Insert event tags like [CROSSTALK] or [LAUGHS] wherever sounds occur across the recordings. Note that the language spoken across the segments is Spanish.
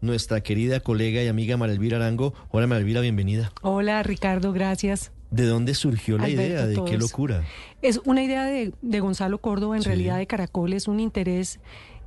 Nuestra querida colega y amiga Marelvira Arango. Hola Marelvira, bienvenida. Hola Ricardo, gracias. ¿De dónde surgió la Alberto idea? ¿De qué locura? Es una idea de, de Gonzalo Córdoba, en Sí. realidad de Caracol, es un interés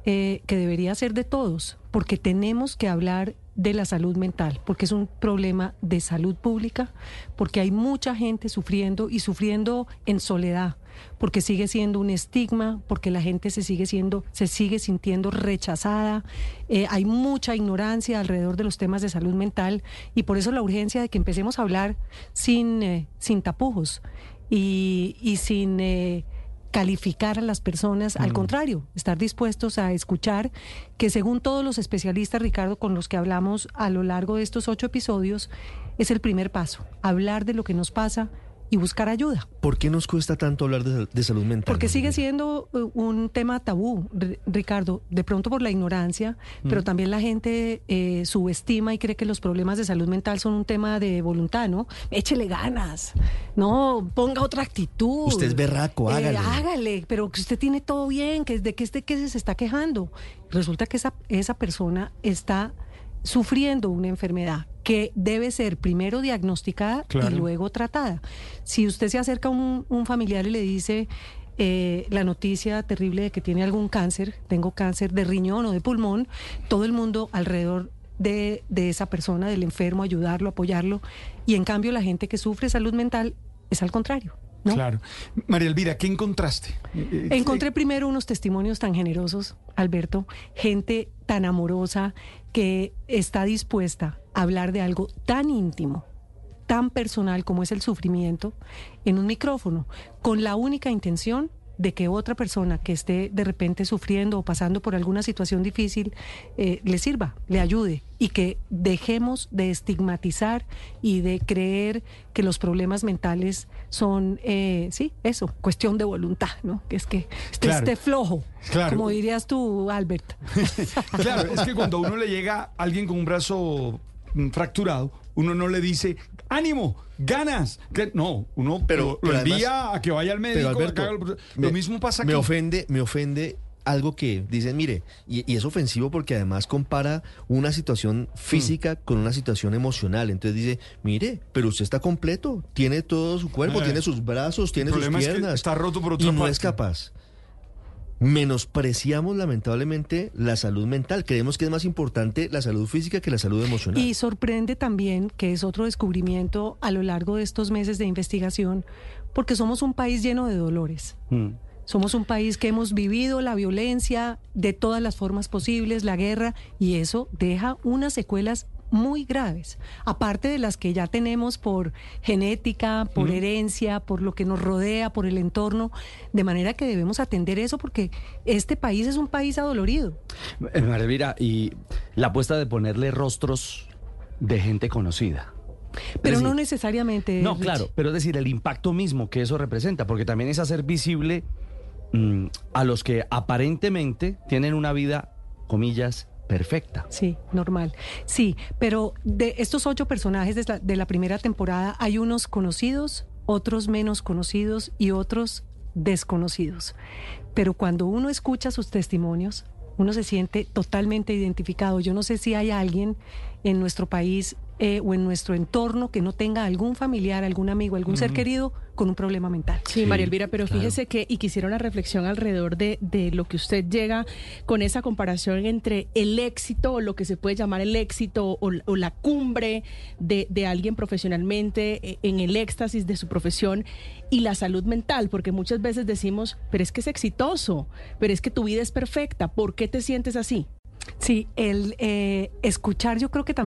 eh, que debería ser de todos, porque tenemos que hablar de la salud mental, porque es un problema de salud pública, porque hay mucha gente sufriendo y sufriendo en soledad, porque sigue siendo un estigma, porque la gente se sigue siendo, se sigue sintiendo rechazada, eh, hay mucha ignorancia alrededor de los temas de salud mental y por eso la urgencia de que empecemos a hablar sin, eh, sin tapujos y, y sin eh, calificar a las personas, al contrario, estar dispuestos a escuchar que según todos los especialistas, Ricardo, con los que hablamos a lo largo de estos ocho episodios, es el primer paso, hablar de lo que nos pasa y buscar ayuda. ¿Por qué nos cuesta tanto hablar de, de salud mental? Porque sigue siendo eh, un tema tabú, Ricardo, de pronto por la ignorancia, pero también la gente eh, subestima y cree que los problemas de salud mental son un tema de voluntad, ¿no? Échele ganas, no ponga otra actitud. Usted es berraco, Eh, hágale. hágale, pero que usted tiene todo bien, que de que este que se está quejando. Resulta que esa, esa persona está sufriendo una enfermedad que debe ser primero diagnosticada y luego tratada. Si usted se acerca a un, un familiar y le dice eh, la noticia terrible de que tiene algún cáncer, tengo cáncer de riñón o de pulmón, todo el mundo alrededor de, de esa persona, del enfermo, ayudarlo, apoyarlo, y en cambio la gente que sufre salud mental es al contrario. ¿No? Claro. María Elvira, ¿qué encontraste? Eh, Encontré primero unos testimonios tan generosos, Alberto, gente tan amorosa que está dispuesta a hablar de algo tan íntimo, tan personal como es el sufrimiento, en un micrófono, con la única intención de que otra persona que esté de repente sufriendo o pasando por alguna situación difícil eh, le sirva, le ayude y que dejemos de estigmatizar y de creer que los problemas mentales son, eh, sí, eso, cuestión de voluntad, ¿no? Que es que esté, Claro. esté flojo, Claro. como dirías tú, Albert. [LAUGHS] Claro, es que cuando a uno le llega alguien con un brazo fracturado, uno no le dice, ánimo, ganas. que-". No, uno Pero- lo, además- envía a que vaya al médico. Alberto, haga me- lo mismo pasa me aquí. ofende, me ofende algo que dicen, mire, y, y es ofensivo porque además compara una situación física con una situación emocional. Entonces dice, mire, pero usted está completo, tiene todo su cuerpo, Eh, tiene sus brazos, tiene sus problema es que piernas. está roto por otra y no es capaz. Menospreciamos lamentablemente la salud mental. Creemos que es más importante la salud física que la salud emocional. Y sorprende también, que es otro descubrimiento a lo largo de estos meses de investigación, porque somos un país lleno de dolores. Somos un país que hemos vivido la violencia de todas las formas posibles, la guerra, y eso deja unas secuelas muy graves, aparte de las que ya tenemos por genética, por herencia, por lo que nos rodea, por el entorno, de manera que debemos atender eso porque este país es un país adolorido. Eh, María Elvira, y la apuesta de ponerle rostros de gente conocida. Pero no necesariamente. No, claro, pero es decir, el impacto mismo que eso representa, porque también es hacer visible mm, a los que aparentemente tienen una vida, comillas, perfecta. Sí, normal. Sí, pero de estos ocho personajes de la, primera temporada hay unos conocidos, otros menos conocidos y otros desconocidos. Pero cuando uno escucha sus testimonios, uno se siente totalmente identificado. Yo no sé si hay alguien en nuestro país eh, o en nuestro entorno que no tenga algún familiar, algún amigo, algún ser querido con un problema mental. Sí, María Elvira, pero claro. fíjese que, y quisiera una reflexión alrededor de, de lo que usted llega con esa comparación entre el éxito, o lo que se puede llamar el éxito, o, o la cumbre de, de alguien profesionalmente eh, en el éxtasis de su profesión y la salud mental, porque muchas veces decimos, pero es que es exitoso, pero es que tu vida es perfecta, ¿por qué te sientes así? Sí, el eh, escuchar yo creo que también...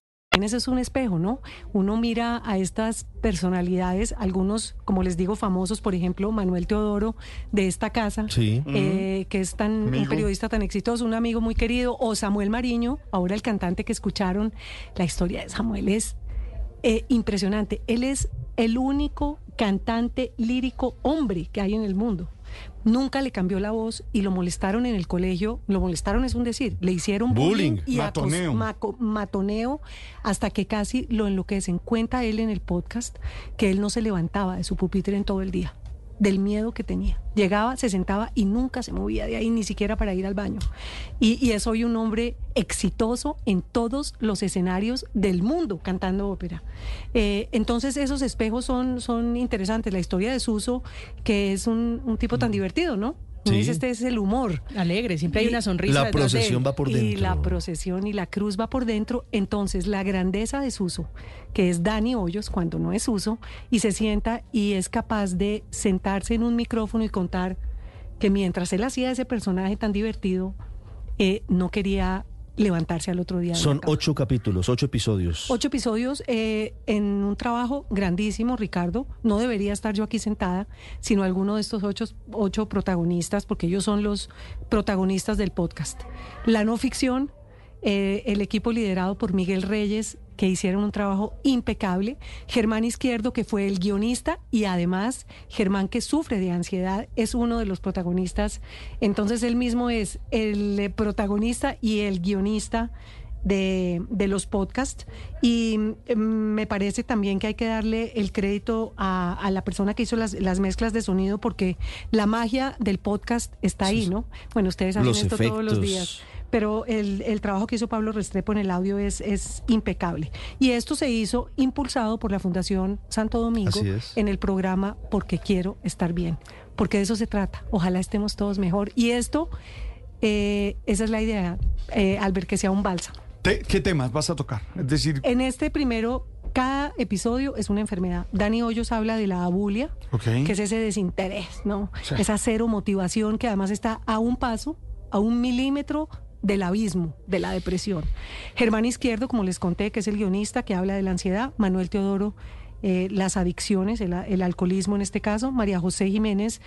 Ese es un espejo, ¿no? Uno mira a estas personalidades, algunos, como les digo, famosos, por ejemplo, Manuel Teodoro de esta casa, Sí. eh, que es tan, un periodista tan exitoso, un amigo muy querido, o Samuel Mariño, ahora el cantante que escucharon. La historia de Samuel es eh, impresionante. Él es el único cantante lírico hombre que hay en el mundo. Nunca le cambió la voz y lo molestaron en el colegio. Lo molestaron es un decir. Le hicieron bullying, Bullying. y Matoneo. maco- matoneo hasta que casi lo enloquecen. Cuenta él en el podcast que él no se levantaba de su pupitre en todo el día del miedo que tenía. Llegaba, se sentaba y nunca se movía de ahí, ni siquiera para ir al baño. Y, y es hoy un hombre exitoso en todos los escenarios del mundo cantando ópera. Eh, entonces esos espejos son, son interesantes. La historia de Suso, que es un, un tipo tan divertido, ¿no? Sí. Dice, este es el humor. Alegre, siempre hay Y una sonrisa. La procesión va por Y dentro. la procesión y la cruz va por dentro. Entonces, la grandeza de Suso, que es Dani Hoyos cuando no es Suso, y se sienta y es capaz de sentarse en un micrófono y contar que mientras él hacía ese personaje tan divertido, eh, no quería levantarse al otro día. Son ocho capítulos, ocho episodios. Ocho episodios eh, en un trabajo grandísimo, Ricardo. No debería estar yo aquí sentada, sino alguno de estos ocho, ocho protagonistas, porque ellos son los protagonistas del podcast. La no ficción, eh, el equipo liderado por Miguel Reyes, que hicieron un trabajo impecable. Germán Izquierdo, que fue el guionista, y además Germán, que sufre de ansiedad, es uno de los protagonistas. Entonces él mismo es el eh, protagonista y el guionista de, de los podcasts y mm, me parece también que hay que darle el crédito a, a la persona que hizo las, las mezclas de sonido porque la magia del podcast está ahí, ¿no? Bueno, ustedes hacen Los esto todos los días. Pero el, el trabajo que hizo Pablo Restrepo en el audio es, es impecable. Y esto se hizo impulsado por la Fundación Santo Domingo en el programa Porque Quiero Estar Bien. Porque de eso se trata. Ojalá estemos todos mejor. Y esto, eh, esa es la idea, eh, Albert, que sea un bálsamo. ¿Qué temas vas a tocar? Es decir, En este primero, cada episodio es una enfermedad. Dani Hoyos habla de la abulia, que es ese desinterés, ¿no? Sí. Esa cero motivación que además está a un paso, a un milímetro del abismo de la depresión. Germán Izquierdo, como les conté, que es el guionista que habla de la ansiedad. Manuel Teodoro, eh, las adicciones, el, el alcoholismo en este caso. María José Jiménez,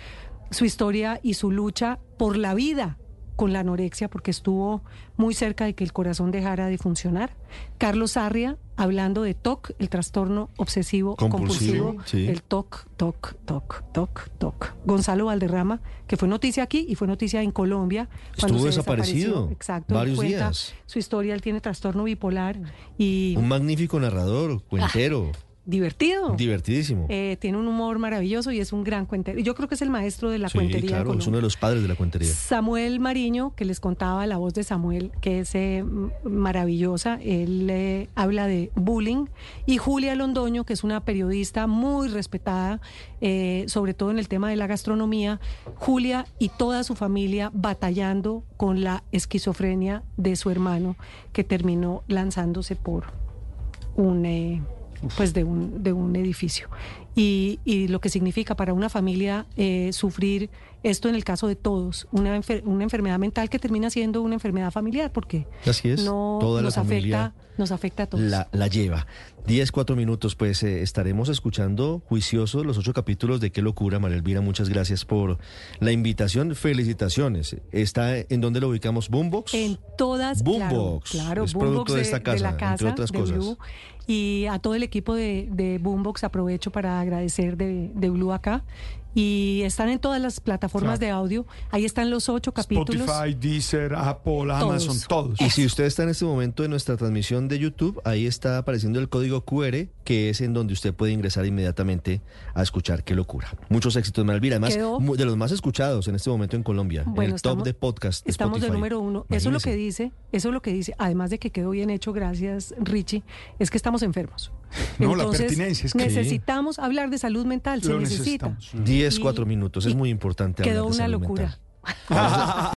su historia y su lucha por la vida con la anorexia porque estuvo muy cerca de que el corazón dejara de funcionar. Carlos Arria, hablando de TOC, el trastorno obsesivo Compulsivo, compulsivo, sí. el TOC, TOC, TOC, TOC, TOC. Gonzalo Valderrama, que fue noticia aquí y fue noticia en Colombia. cuando Estuvo desaparecido desapareció. Exacto. varios días. Su historia, él tiene trastorno bipolar y Un magnífico narrador, cuentero, [LAUGHS] divertido. divertidísimo. Eh, tiene un humor maravilloso y es un gran cuentero. Yo creo que es el maestro de la sí, cuentería. claro, es uno de los padres de la cuentería. Samuel Mariño, que les contaba la voz de Samuel, que es eh, maravillosa, él eh, habla de bullying, y Julia Londoño, que es una periodista muy respetada, eh, sobre todo en el tema de la gastronomía, Julia y toda su familia batallando con la esquizofrenia de su hermano, que terminó lanzándose por un... pues de un, de un edificio. Y, y lo que significa para una familia eh, sufrir esto en el caso de todos, una, enfer- una enfermedad mental que termina siendo una enfermedad familiar, porque Así es, no toda nos afecta, nos afecta a todos. La, la lleva. 10, 4 minutos, pues eh, estaremos escuchando juiciosos los ocho capítulos de Qué locura, María Elvira. Muchas gracias por la invitación. Felicitaciones. ¿Está en dónde lo ubicamos? ¿Boombox? En todas, Boombox. claro, Es Boombox producto de esta casa, la entre otras de cosas. Blue. Y a todo el equipo de, de Boombox aprovecho para agradecer de, de Blue acá. Y están en todas las plataformas Claro. de audio. Ahí están los ocho capítulos. Spotify, Deezer, Apple, Amazon, todos. Y si usted está en este momento en nuestra transmisión de YouTube, ahí está apareciendo el código QR, que es en donde usted puede ingresar inmediatamente a escuchar Qué locura. Muchos éxitos, María Elvira. Además, Quedó- de los más escuchados en este momento en Colombia. en el top estamos- de podcast. de Estamos de Spotify. número uno. Eso es lo que dice, eso es lo que dice, además de que quedó bien hecho, gracias Richie, es que estamos enfermos. [LAUGHS] No, la pertinencia es que- necesitamos hablar de salud mental, se necesita. necesitamos. 10, Y- 4 minutos. Es muy importante Quedó hablar de una salud locura. mental.